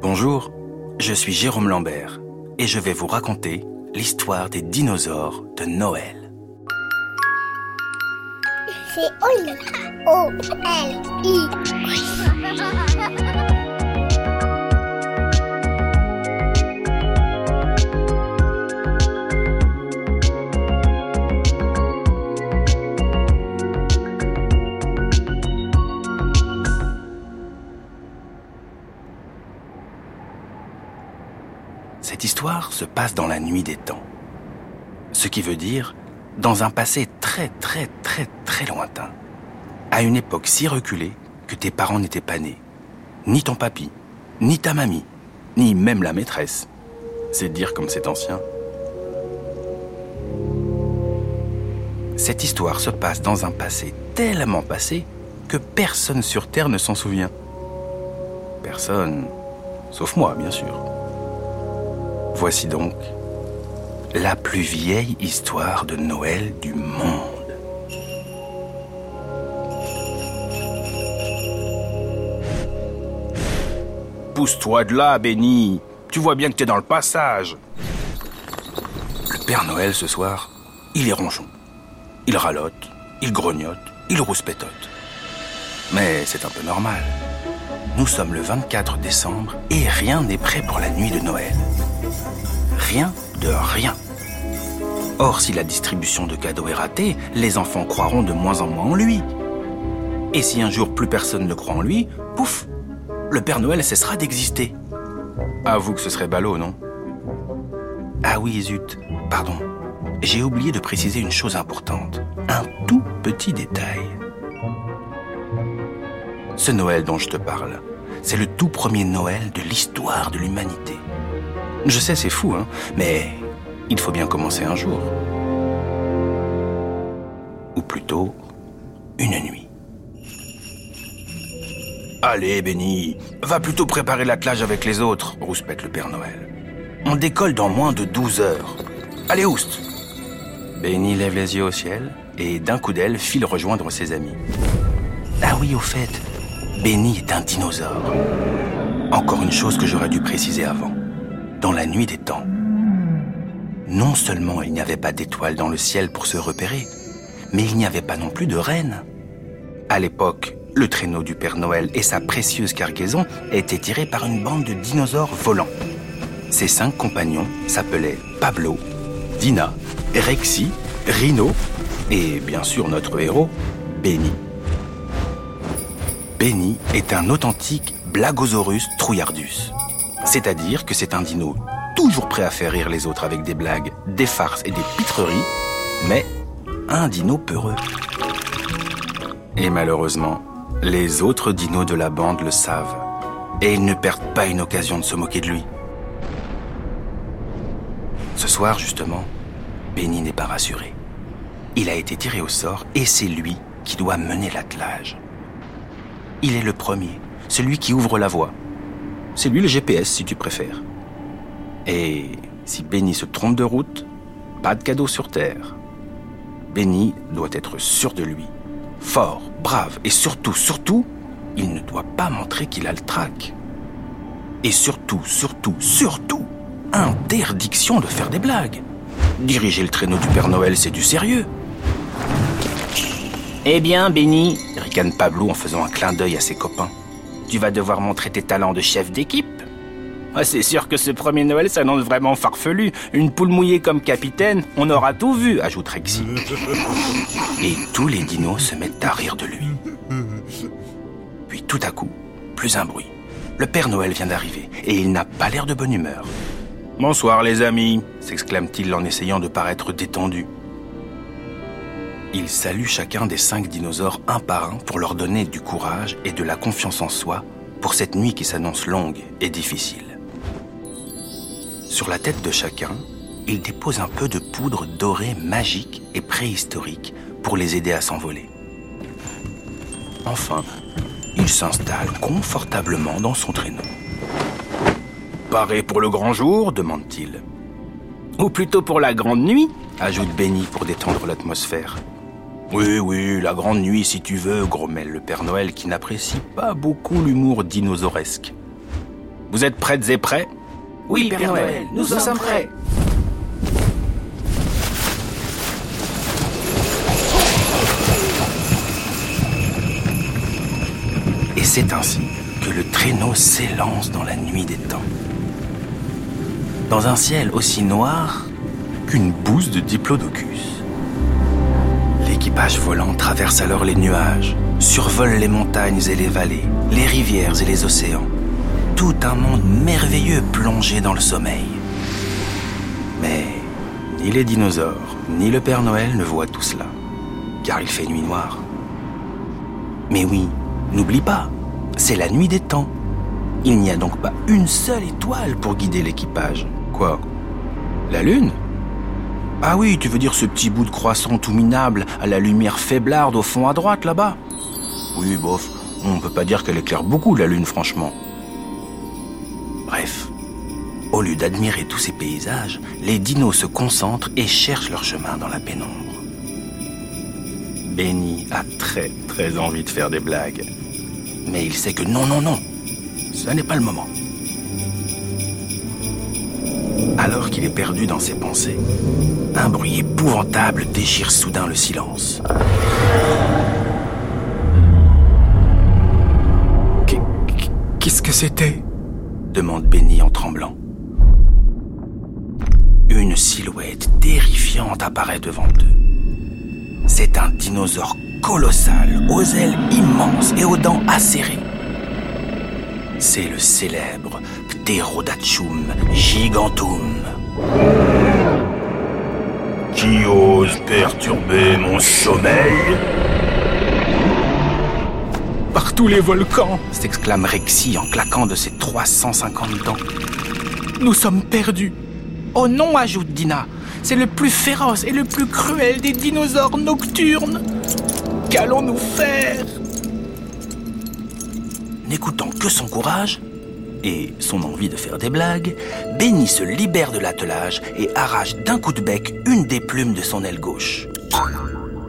Bonjour, je suis Jérôme Lambert et je vais vous raconter l'histoire des dinosaures de Noël. C'est Oli. Se passe dans la nuit des temps. Ce qui veut dire dans un passé très très très très lointain. À une époque si reculée que tes parents n'étaient pas nés. Ni ton papy, ni ta mamie, ni même la maîtresse. C'est dire comme c'est ancien. Cette histoire se passe dans un passé tellement passé que personne sur Terre ne s'en souvient. Personne, sauf moi, bien sûr. Voici donc la plus vieille histoire de Noël du monde. Pousse-toi de là, Benny. Tu vois bien que t'es dans le passage. Le Père Noël ce soir, il est ronchon. Il ralote, il grognote, il rouspétote. Mais c'est un peu normal. Nous sommes le 24 décembre et rien n'est prêt pour la nuit de Noël. Rien de rien. Or, si la distribution de cadeaux est ratée, les enfants croiront de moins en moins en lui. Et si un jour plus personne ne croit en lui, pouf, le Père Noël cessera d'exister. Avoue que ce serait ballot, non? Ah oui, zut, pardon. J'ai oublié de préciser une chose importante. Un tout petit détail. Ce Noël dont je te parle, c'est le tout premier Noël de l'histoire de l'humanité. Je sais, c'est fou, hein, mais il faut bien commencer un jour. Ou plutôt, une nuit. Allez, Benny, va plutôt préparer l'attelage avec les autres, rouspète le Père Noël. On décolle dans moins de 12 heures. Allez, Oust Benny lève les yeux au ciel et d'un coup d'aile file rejoindre ses amis. Ah oui, au fait, Benny est un dinosaure. Encore une chose que j'aurais dû préciser avant. Dans la nuit des temps, non seulement il n'y avait pas d'étoiles dans le ciel pour se repérer, mais il n'y avait pas non plus de reine. À l'époque, le traîneau du Père Noël et sa précieuse cargaison étaient tirés par une bande de dinosaures volants. Ses cinq compagnons s'appelaient Pablo, Dina, Rexy, Rhino et bien sûr notre héros, Benny. Benny est un authentique Blagosaurus trouillardus. C'est-à-dire que c'est un dino toujours prêt à faire rire les autres avec des blagues, des farces et des pitreries, mais un dino peureux. Et malheureusement, les autres dinos de la bande le savent, et ils ne perdent pas une occasion de se moquer de lui. Ce soir, justement, Benny n'est pas rassuré. Il a été tiré au sort et c'est lui qui doit mener l'attelage. Il est le premier, celui qui ouvre la voie. C'est lui le GPS si tu préfères. Et si Benny se trompe de route, pas de cadeau sur Terre. Benny doit être sûr de lui, fort, brave et surtout, surtout, il ne doit pas montrer qu'il a le trac. Et surtout, surtout, surtout, interdiction de faire des blagues. Diriger le traîneau du Père Noël, c'est du sérieux. Eh bien, Benny, ricane Pablo en faisant un clin d'œil à ses copains. Tu vas devoir montrer tes talents de chef d'équipe. Ah, c'est sûr que ce premier Noël s'annonce vraiment farfelu. Une poule mouillée comme capitaine, on aura tout vu, ajoute Rexy. Et tous les dinos se mettent à rire de lui. Puis tout à coup, plus un bruit. Le Père Noël vient d'arriver et il n'a pas l'air de bonne humeur. Bonsoir les amis, s'exclame-t-il en essayant de paraître détendu. Il salue chacun des cinq dinosaures un par un pour leur donner du courage et de la confiance en soi pour cette nuit qui s'annonce longue et difficile. Sur la tête de chacun, il dépose un peu de poudre dorée magique et préhistorique pour les aider à s'envoler. Enfin, il s'installe confortablement dans son traîneau. Paré pour le grand jour? demande-t-il. Ou plutôt pour la grande nuit? ajoute Benny pour détendre l'atmosphère. Oui, oui, la grande nuit si tu veux, grommelle le Père Noël qui n'apprécie pas beaucoup l'humour dinosauresque. Vous êtes prêtes et prêts? Oui, Père, Noël, nous, sommes prêts. Et c'est ainsi que le traîneau s'élance dans la nuit des temps. Dans un ciel aussi noir qu'une bouse de diplodocus. L'équipage volant traverse alors les nuages, survole les montagnes et les vallées, les rivières et les océans. Tout un monde merveilleux plongé dans le sommeil. Mais ni les dinosaures, ni le Père Noël ne voient tout cela, car il fait nuit noire. Mais oui, n'oublie pas, c'est la nuit des temps. Il n'y a donc pas une seule étoile pour guider l'équipage. Quoi? La Lune? Ah oui, tu veux dire ce petit bout de croissant tout minable à la lumière faiblarde au fond à droite là-bas? Oui, bof, on ne peut pas dire qu'elle éclaire beaucoup la Lune, franchement. Bref, au lieu d'admirer tous ces paysages, les dinos se concentrent et cherchent leur chemin dans la pénombre. Benny a très très envie de faire des blagues. Mais il sait que non, non, non, ce n'est pas le moment. Alors qu'il est perdu dans ses pensées, un bruit épouvantable déchire soudain le silence. Qu'est-ce que c'était? Demande Benny en tremblant. Une silhouette terrifiante apparaît devant eux. C'est un dinosaure colossal, aux ailes immenses et aux dents acérées. C'est le célèbre Pterodactyum gigantum. Qui ose perturber mon sommeil Par tous les volcans s'exclame Rexy en claquant de ses 350 dents. Nous sommes perdus. Oh non, ajoute Dina, c'est le plus féroce et le plus cruel des dinosaures nocturnes. Qu'allons-nous faire? N'écoutant que son courage et son envie de faire des blagues, Benny se libère de l'attelage et arrache d'un coup de bec une des plumes de son aile gauche.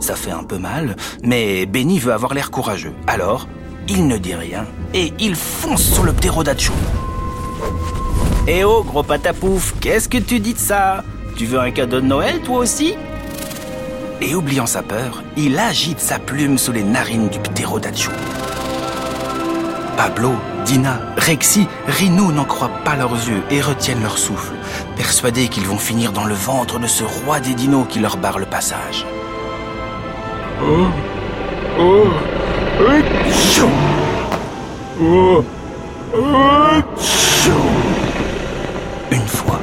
Ça fait un peu mal, mais Benny veut avoir l'air courageux. Alors, il ne dit rien et il fonce sur le ptérodactyl. Eh oh, gros patapouf, qu'est-ce que tu dis de ça? Tu veux un cadeau de Noël, toi aussi? Et oubliant sa peur, il agite sa plume sous les narines du ptérodactyl. Pablo, Dina, Rexy, Rino n'en croient pas leurs yeux et retiennent leur souffle, persuadés qu'ils vont finir dans le ventre de ce roi des dinos qui leur barre le passage. Une fois,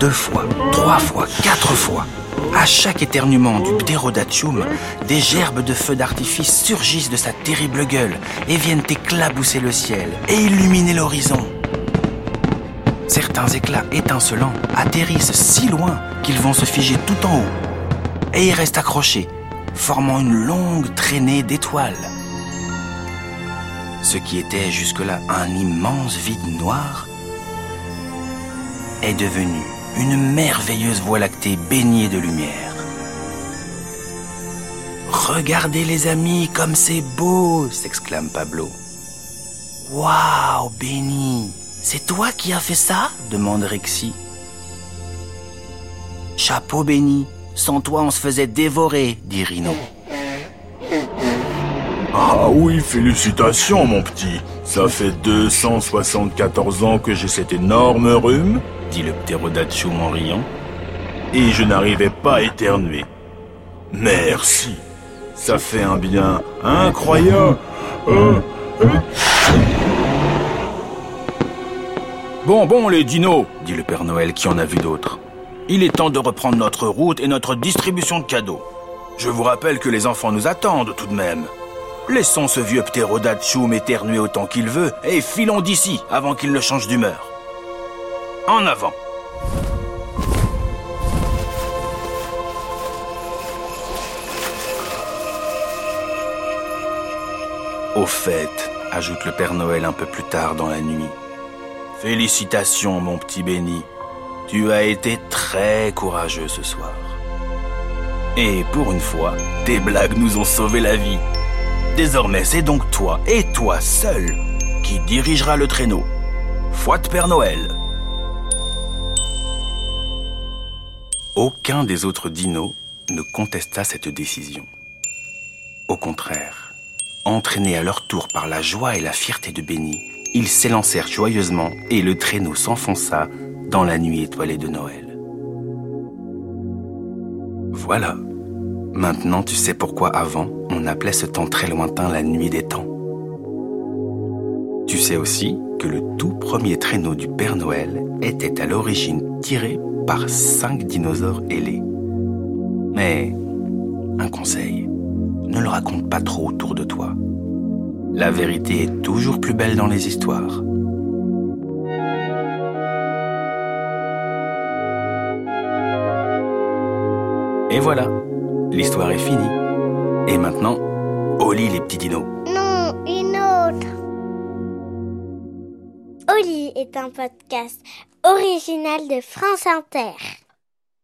deux fois, trois fois, quatre fois. À chaque éternuement du ptérodactyum, des gerbes de feux d'artifice surgissent de sa terrible gueule et viennent éclabousser le ciel et illuminer l'horizon. Certains éclats étincelants atterrissent si loin qu'ils vont se figer tout en haut et y restent accrochés, formant une longue traînée d'étoiles. Ce qui était jusque-là un immense vide noir est devenu une merveilleuse voie lactée baignée de lumière. Regardez les amis comme c'est beau, s'exclame Pablo. Waouh, Benny, c'est toi qui as fait ça? demande Rexy. Chapeau Benny, sans toi on se faisait dévorer, dit Rino. Ah oui, félicitations mon petit. Ça fait 274 ans que j'ai cet énorme rhume, dit le ptérodactyl en riant. et je n'arrivais pas à éternuer. Merci. Ça fait un bien incroyable. Bon, bon, les dinos, dit le Père Noël qui en a vu d'autres. Il est temps de reprendre notre route et notre distribution de cadeaux. Je vous rappelle que les enfants nous attendent tout de même. Laissons ce vieux ptérodactyl éternuer autant qu'il veut et filons d'ici avant qu'il ne change d'humeur. En avant Au fait, ajoute le Père Noël un peu plus tard dans la nuit. Félicitations, mon petit Benny. Tu as été très courageux ce soir. Et pour une fois, tes blagues nous ont sauvé la vie. Désormais, c'est donc toi, et toi seul, qui dirigera le traîneau. Fouette Père Noël. Aucun des autres dinos ne contesta cette décision. Au contraire, entraînés à leur tour par la joie et la fierté de Benny, ils s'élancèrent joyeusement et le traîneau s'enfonça dans la nuit étoilée de Noël. Voilà. Maintenant tu sais pourquoi avant on appelait ce temps très lointain la nuit des temps. Tu sais aussi que le tout premier traîneau du Père Noël était à l'origine tiré par cinq dinosaures ailés. Mais un conseil, ne le raconte pas trop autour de toi. La vérité est toujours plus belle dans les histoires. Et voilà, l'histoire est finie. Et maintenant, au lit les petits dinos. Non, une autre. Oli est un podcast original de France Inter.